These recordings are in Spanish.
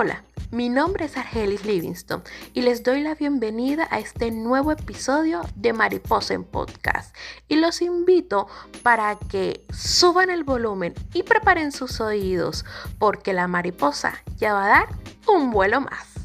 Hola, mi nombre es Argelis Livingston y les doy la bienvenida a este nuevo episodio de Mariposa en Podcast. Y los invito para que suban el volumen y preparen sus oídos porque la mariposa ya va a dar un vuelo más.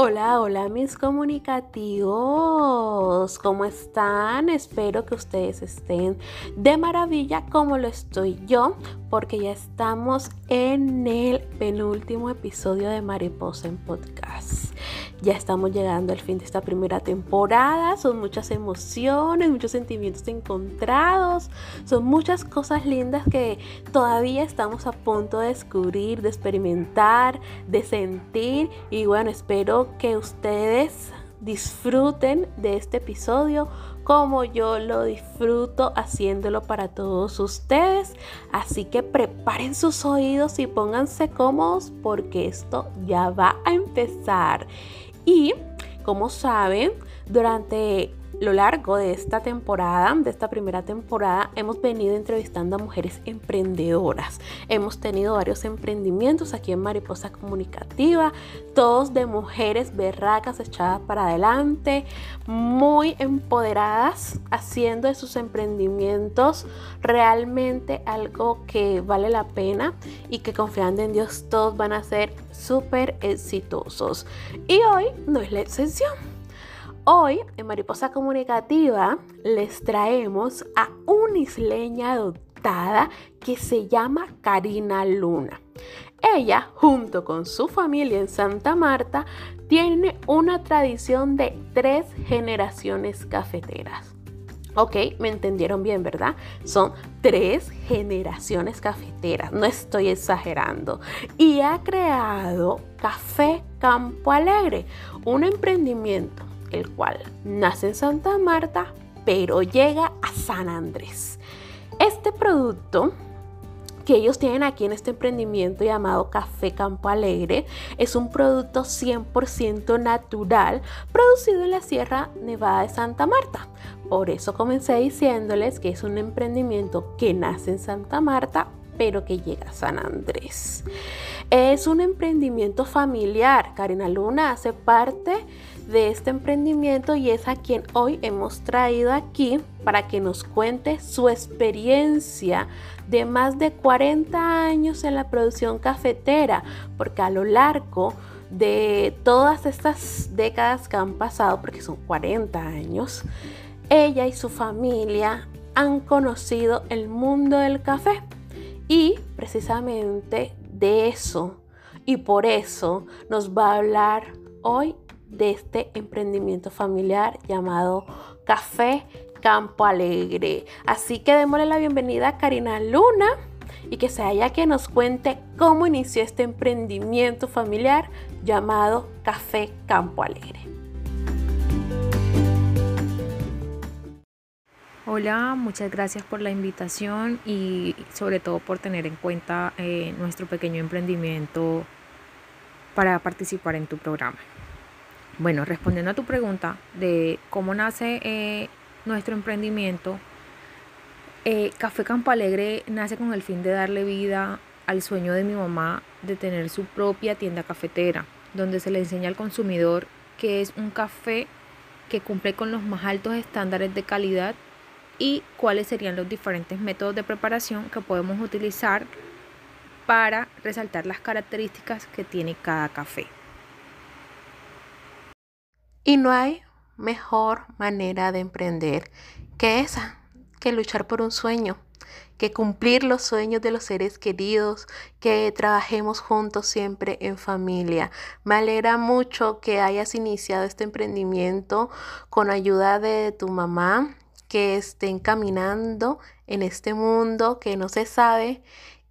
Hola, hola mis comunicativos, ¿cómo están? Espero que ustedes estén de maravilla como lo estoy yo, porque ya estamos en el penúltimo episodio de Mariposa en Podcast. Ya estamos llegando al fin de esta primera temporada, son muchas emociones, muchos sentimientos encontrados, son muchas cosas lindas que todavía estamos a punto de descubrir, de experimentar, de sentir y bueno, espero que ustedes disfruten de este episodio como yo lo disfruto haciéndolo para todos ustedes. Así que preparen sus oídos y pónganse cómodos porque esto ya va a empezar. Y como saben, durante lo largo de esta temporada, de esta primera temporada, hemos venido entrevistando a mujeres emprendedoras. Hemos tenido varios emprendimientos aquí en Mariposa Comunicativa, todos de mujeres berracas echadas para adelante, muy empoderadas, haciendo de sus emprendimientos realmente algo que vale la pena y que confiando en Dios todos van a ser súper exitosos. Y hoy no es la excepción. Hoy en Mariposa Comunicativa les traemos a una isleña adoptada que se llama Karina Luna. Ella, junto con su familia en Santa Marta, tiene una tradición de tres generaciones cafeteras. Ok, me entendieron bien, ¿verdad? Son tres generaciones cafeteras, no estoy exagerando. Y ha creado Café Campo Alegre, un emprendimiento el cual nace en Santa Marta, pero llega a San Andrés. Este producto que ellos tienen aquí en este emprendimiento llamado Café Campo Alegre es un producto 100% natural producido en la Sierra Nevada de Santa Marta. Por eso comencé diciéndoles que es un emprendimiento que nace en Santa Marta, pero que llega a San Andrés. Es un emprendimiento familiar. Karina Luna hace parte de este emprendimiento y es a quien hoy hemos traído aquí para que nos cuente su experiencia de más de 40 años en la producción cafetera, porque a lo largo de todas estas décadas que han pasado, porque son 40 años, ella y su familia han conocido el mundo del café y precisamente de eso y por eso nos va a hablar hoy de este emprendimiento familiar llamado Café Campo Alegre. Así que démosle la bienvenida a Karina Luna y que sea ella que nos cuente cómo inició este emprendimiento familiar llamado Café Campo Alegre. Hola, muchas gracias por la invitación y sobre todo por tener en cuenta eh, nuestro pequeño emprendimiento para participar en tu programa. Bueno, respondiendo a tu pregunta de cómo nace eh, nuestro emprendimiento, eh, Café Campo Alegre nace con el fin de darle vida al sueño de mi mamá de tener su propia tienda cafetera, donde se le enseña al consumidor que es un café que cumple con los más altos estándares de calidad y cuáles serían los diferentes métodos de preparación que podemos utilizar para resaltar las características que tiene cada café. Y no hay mejor manera de emprender que esa, que luchar por un sueño, que cumplir los sueños de los seres queridos, que trabajemos juntos siempre en familia. Me alegra mucho que hayas iniciado este emprendimiento con ayuda de tu mamá, que estén caminando en este mundo que no se sabe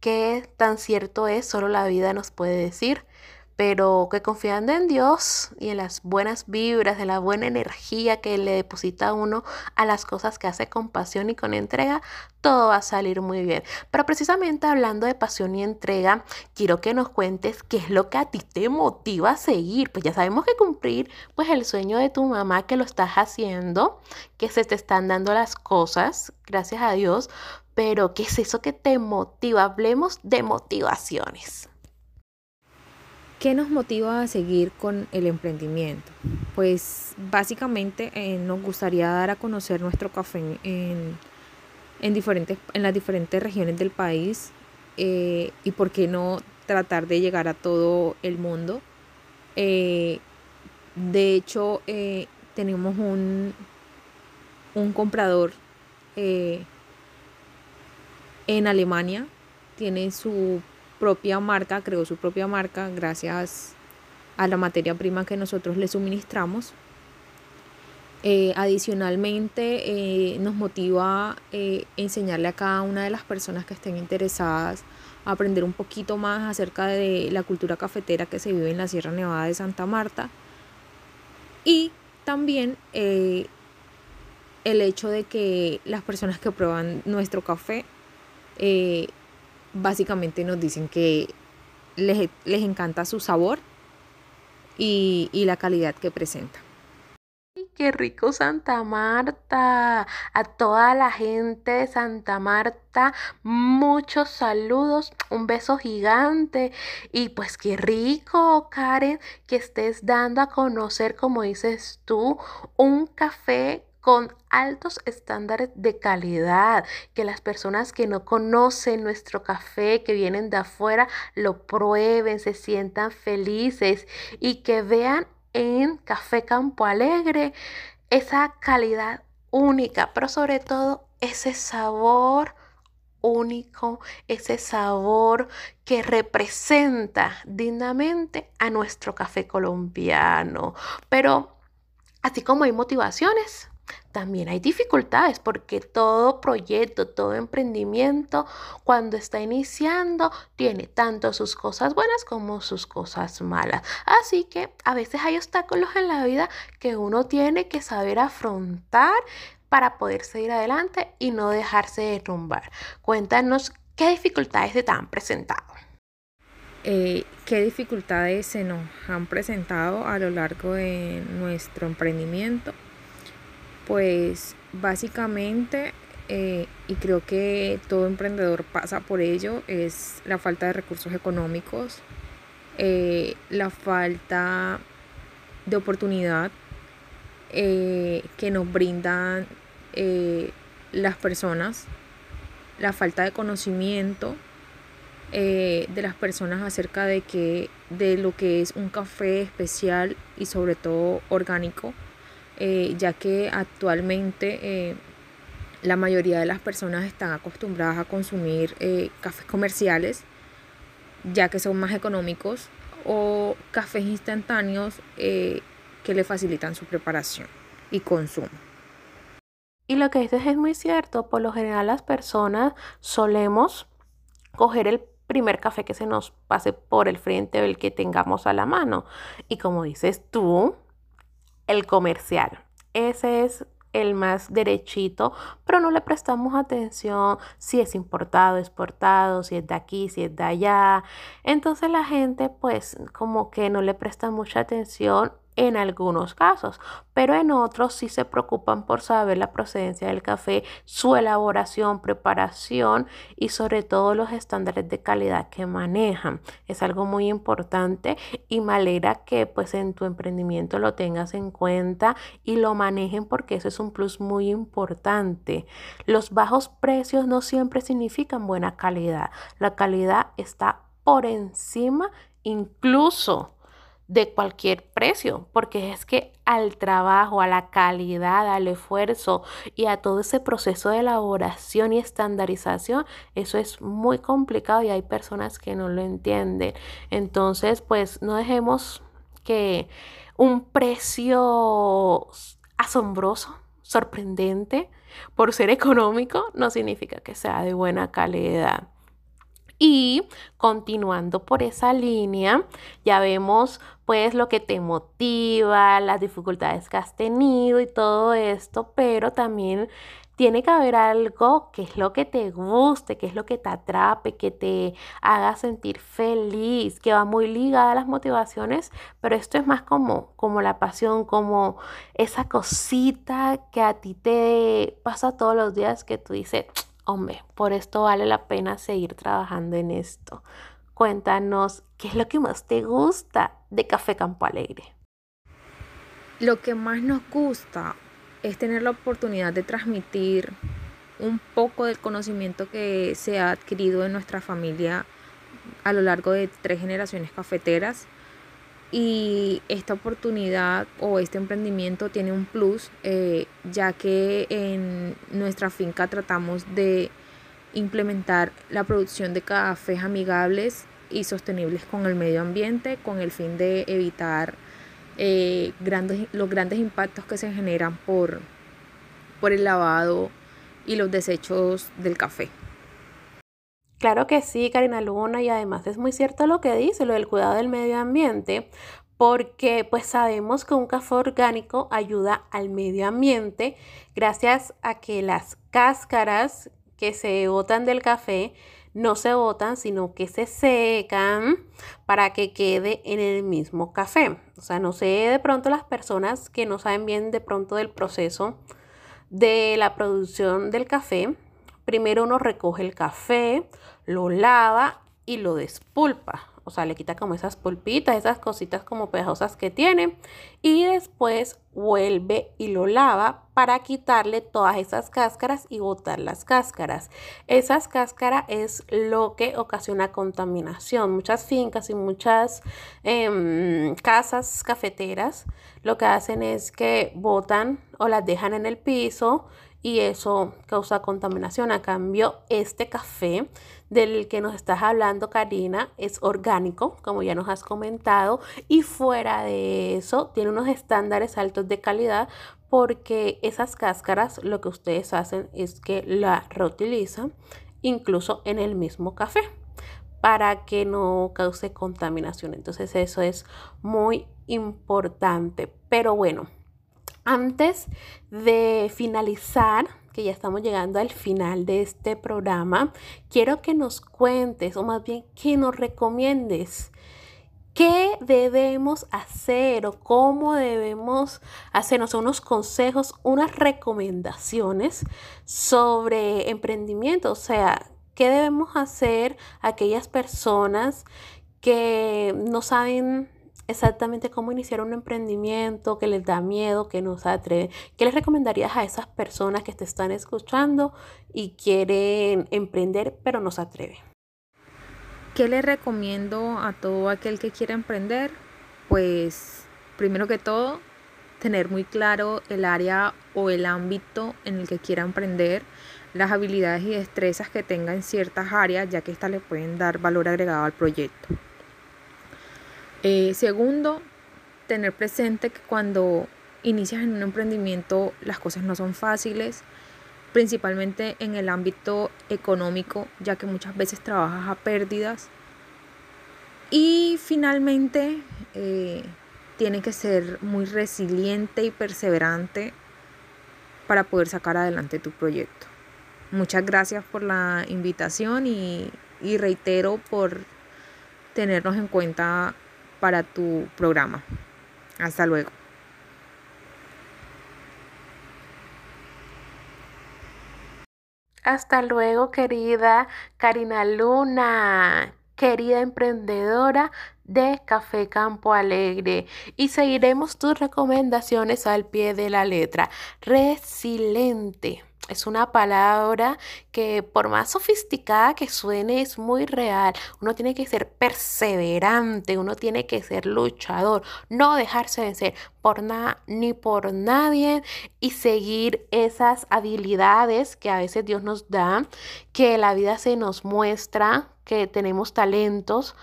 qué tan cierto es, solo la vida nos puede decir pero que confiando en Dios y en las buenas vibras, en la buena energía que le deposita uno a las cosas que hace con pasión y con entrega, todo va a salir muy bien. Pero precisamente hablando de pasión y entrega, quiero que nos cuentes qué es lo que a ti te motiva a seguir. Pues ya sabemos que cumplir pues el sueño de tu mamá que lo estás haciendo, que se te están dando las cosas, gracias a Dios, pero ¿qué es eso que te motiva? Hablemos de motivaciones. ¿Qué nos motiva a seguir con el emprendimiento? Pues básicamente eh, nos gustaría dar a conocer nuestro café en, diferentes, en las diferentes regiones del país eh, y por qué no tratar de llegar a todo el mundo. Eh, de hecho, tenemos un, un comprador en Alemania, tiene su propia marca, creó su propia marca gracias a la materia prima que nosotros le suministramos. Eh, adicionalmente, eh, nos motiva eh, enseñarle a cada una de las personas que estén interesadas a aprender un poquito más acerca de la cultura cafetera que se vive en la Sierra Nevada de Santa Marta. Y también el hecho de que las personas que prueban nuestro café básicamente nos dicen que les, encanta su sabor y, la calidad que presenta. Qué rico Santa Marta. A toda la gente de Santa Marta, muchos saludos, un beso gigante. Y pues qué rico, Karen, que estés dando a conocer, como dices tú, un café con altos estándares de calidad, que las personas que no conocen nuestro café, que vienen de afuera, lo prueben, se sientan felices y que vean en Café Campo Alegre esa calidad única, pero sobre todo ese sabor único, ese sabor que representa dignamente a nuestro café colombiano. Pero así como hay motivaciones, también hay dificultades porque todo proyecto, todo emprendimiento, cuando está iniciando, tiene tanto sus cosas buenas como sus cosas malas. Así que a veces hay obstáculos en la vida que uno tiene que saber afrontar para poder seguir adelante y no dejarse derrumbar. Cuéntanos qué dificultades se te han presentado. Eh, ¿Qué dificultades se nos han presentado a lo largo de nuestro emprendimiento? Pues básicamente, eh, y creo que todo emprendedor pasa por ello, es la falta de recursos económicos, eh, la falta de oportunidad eh, que nos brindan las personas, la falta de conocimiento de las personas acerca de de lo que es un café especial y sobre todo orgánico eh, ya que actualmente eh, la mayoría de las personas están acostumbradas a consumir eh, cafés comerciales, ya que son más económicos, o cafés instantáneos que le facilitan su preparación y consumo. Y lo que dices es muy cierto, por lo general las personas solemos coger el primer café que se nos pase por el frente o el que tengamos a la mano. Y como dices tú, el comercial. Ese es el más derechito, pero no le prestamos atención si es importado, exportado, si es de aquí, si es de allá. Entonces la gente pues como que no le presta mucha atención en algunos casos, pero en otros sí se preocupan por saber la procedencia del café, su elaboración, preparación y sobre todo los estándares de calidad que manejan. Es algo muy importante y me alegra que pues en tu emprendimiento lo tengas en cuenta y lo manejen porque eso es un plus muy importante. Los bajos precios no siempre significan buena calidad. La calidad está por encima incluso de cualquier precio, porque es que al trabajo, a la calidad, al esfuerzo y a todo ese proceso de elaboración y estandarización, eso es muy complicado y hay personas que no lo entienden. Entonces, pues no dejemos que un precio asombroso, sorprendente, por ser económico, no significa que sea de buena calidad. Y continuando por esa línea, ya vemos pues lo que te motiva, las dificultades que has tenido y todo esto, pero también tiene que haber algo que es lo que te guste, que es lo que te atrape, que te haga sentir feliz, que va muy ligada a las motivaciones, pero esto es más como, como la pasión, como esa cosita que a ti te pasa todos los días que tú dices, hombre, por esto vale la pena seguir trabajando en esto. Cuéntanos qué es lo que más te gusta de Café Campo Alegre. Lo que más nos gusta es tener la oportunidad de transmitir un poco del conocimiento que se ha adquirido en nuestra familia a lo largo de tres generaciones cafeteras. Y esta oportunidad o este emprendimiento tiene un plus, eh, ya que en nuestra finca tratamos de implementar la producción de cafés amigables y sostenibles con el medio ambiente, con el fin de evitar eh, grandes, los grandes impactos que se generan por, por el lavado y los desechos del café. Claro que sí, Karina Luna, y además es muy cierto lo que dice, lo del cuidado del medio ambiente, porque pues sabemos que un café orgánico ayuda al medio ambiente gracias a que las cáscaras que se botan del café no se botan, sino que se secan para que quede en el mismo café. O sea, no sé de pronto las personas que no saben bien de pronto del proceso de la producción del café. Primero uno recoge el café, lo lava y lo despulpa o sea, le quita como esas pulpitas, esas cositas como pegajosas que tiene y después vuelve y lo lava para quitarle todas esas cáscaras y botar las cáscaras. Esas cáscaras es lo que ocasiona contaminación. Muchas fincas y muchas em, casas cafeteras lo que hacen es que botan o las dejan en el piso y eso causa contaminación. A cambio, este café del que nos estás hablando, Karina, es orgánico, como ya nos has comentado, y fuera de eso tiene unos estándares altos de calidad porque esas cáscaras lo que ustedes hacen es que la reutilizan incluso en el mismo café para que no cause contaminación. Entonces eso es muy importante. Pero bueno, antes de finalizar, que ya estamos llegando al final de este programa, quiero que nos cuentes, o más bien que nos recomiendes, qué debemos hacer o cómo debemos hacernos unos consejos, unas recomendaciones sobre emprendimiento, o sea, qué debemos hacer aquellas personas que no saben exactamente cómo iniciar un emprendimiento, que les da miedo, que no se atreve. ¿Qué les recomendarías a esas personas que te están escuchando y quieren emprender pero no se atreve? ¿Qué les recomiendo a todo aquel que quiera emprender? Pues primero que todo, tener muy claro el área o el ámbito en el que quiera emprender, las habilidades y destrezas que tenga en ciertas áreas, ya que éstas le pueden dar valor agregado al proyecto. Eh, segundo, tener presente que cuando inicias en un emprendimiento las cosas no son fáciles, principalmente en el ámbito económico, ya que muchas veces trabajas a pérdidas. Y finalmente, eh, tiene que ser muy resiliente y perseverante para poder sacar adelante tu proyecto. Muchas gracias por la invitación y reitero por tenernos en cuenta para tu programa. Hasta luego. Hasta luego, querida Karina Luna, querida emprendedora de Café Campo Alegre. Y seguiremos tus recomendaciones al pie de la letra. Resiliente es una palabra que por más sofisticada que suene es muy real. Uno tiene que ser perseverante, uno tiene que ser luchador, no dejarse vencer por nada ni por nadie y seguir esas habilidades que a veces Dios nos da, que la vida se nos muestra, que tenemos talentos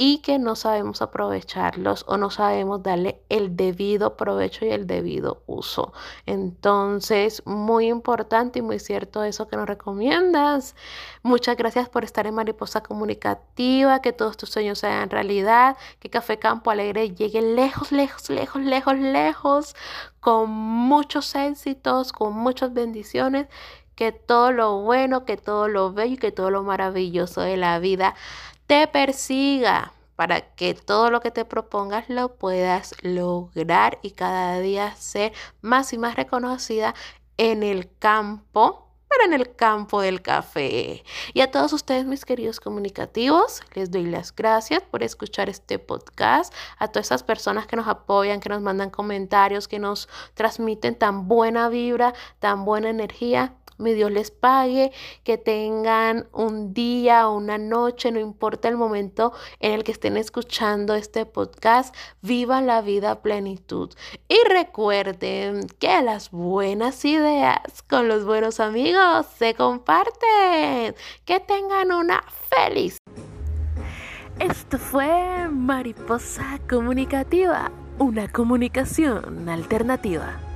y que no sabemos aprovecharlos o no sabemos darle el debido provecho y el debido uso. Entonces, muy importante y muy cierto eso que nos recomiendas. Muchas gracias por estar en Mariposa Comunicativa, que todos tus sueños sean realidad, que Café Campo Alegre llegue lejos, lejos, lejos, lejos, lejos, con muchos éxitos, con muchas bendiciones que todo lo bueno, que todo lo bello y que todo lo maravilloso de la vida te persiga para que todo lo que te propongas lo puedas lograr y cada día ser más y más reconocida en el campo pero en el campo del café. Y a todos ustedes, mis queridos comunicativos, les doy las gracias por escuchar este podcast, a todas esas personas que nos apoyan, que nos mandan comentarios, que nos transmiten tan buena vibra, tan buena energía mi Dios les pague, que tengan un día o una noche, no importa el momento en el que estén escuchando este podcast, vivan la vida plenitud. Y recuerden que las buenas ideas con los buenos amigos se comparten. Que tengan una feliz. Esto fue Mariposa Comunicativa, una comunicación alternativa.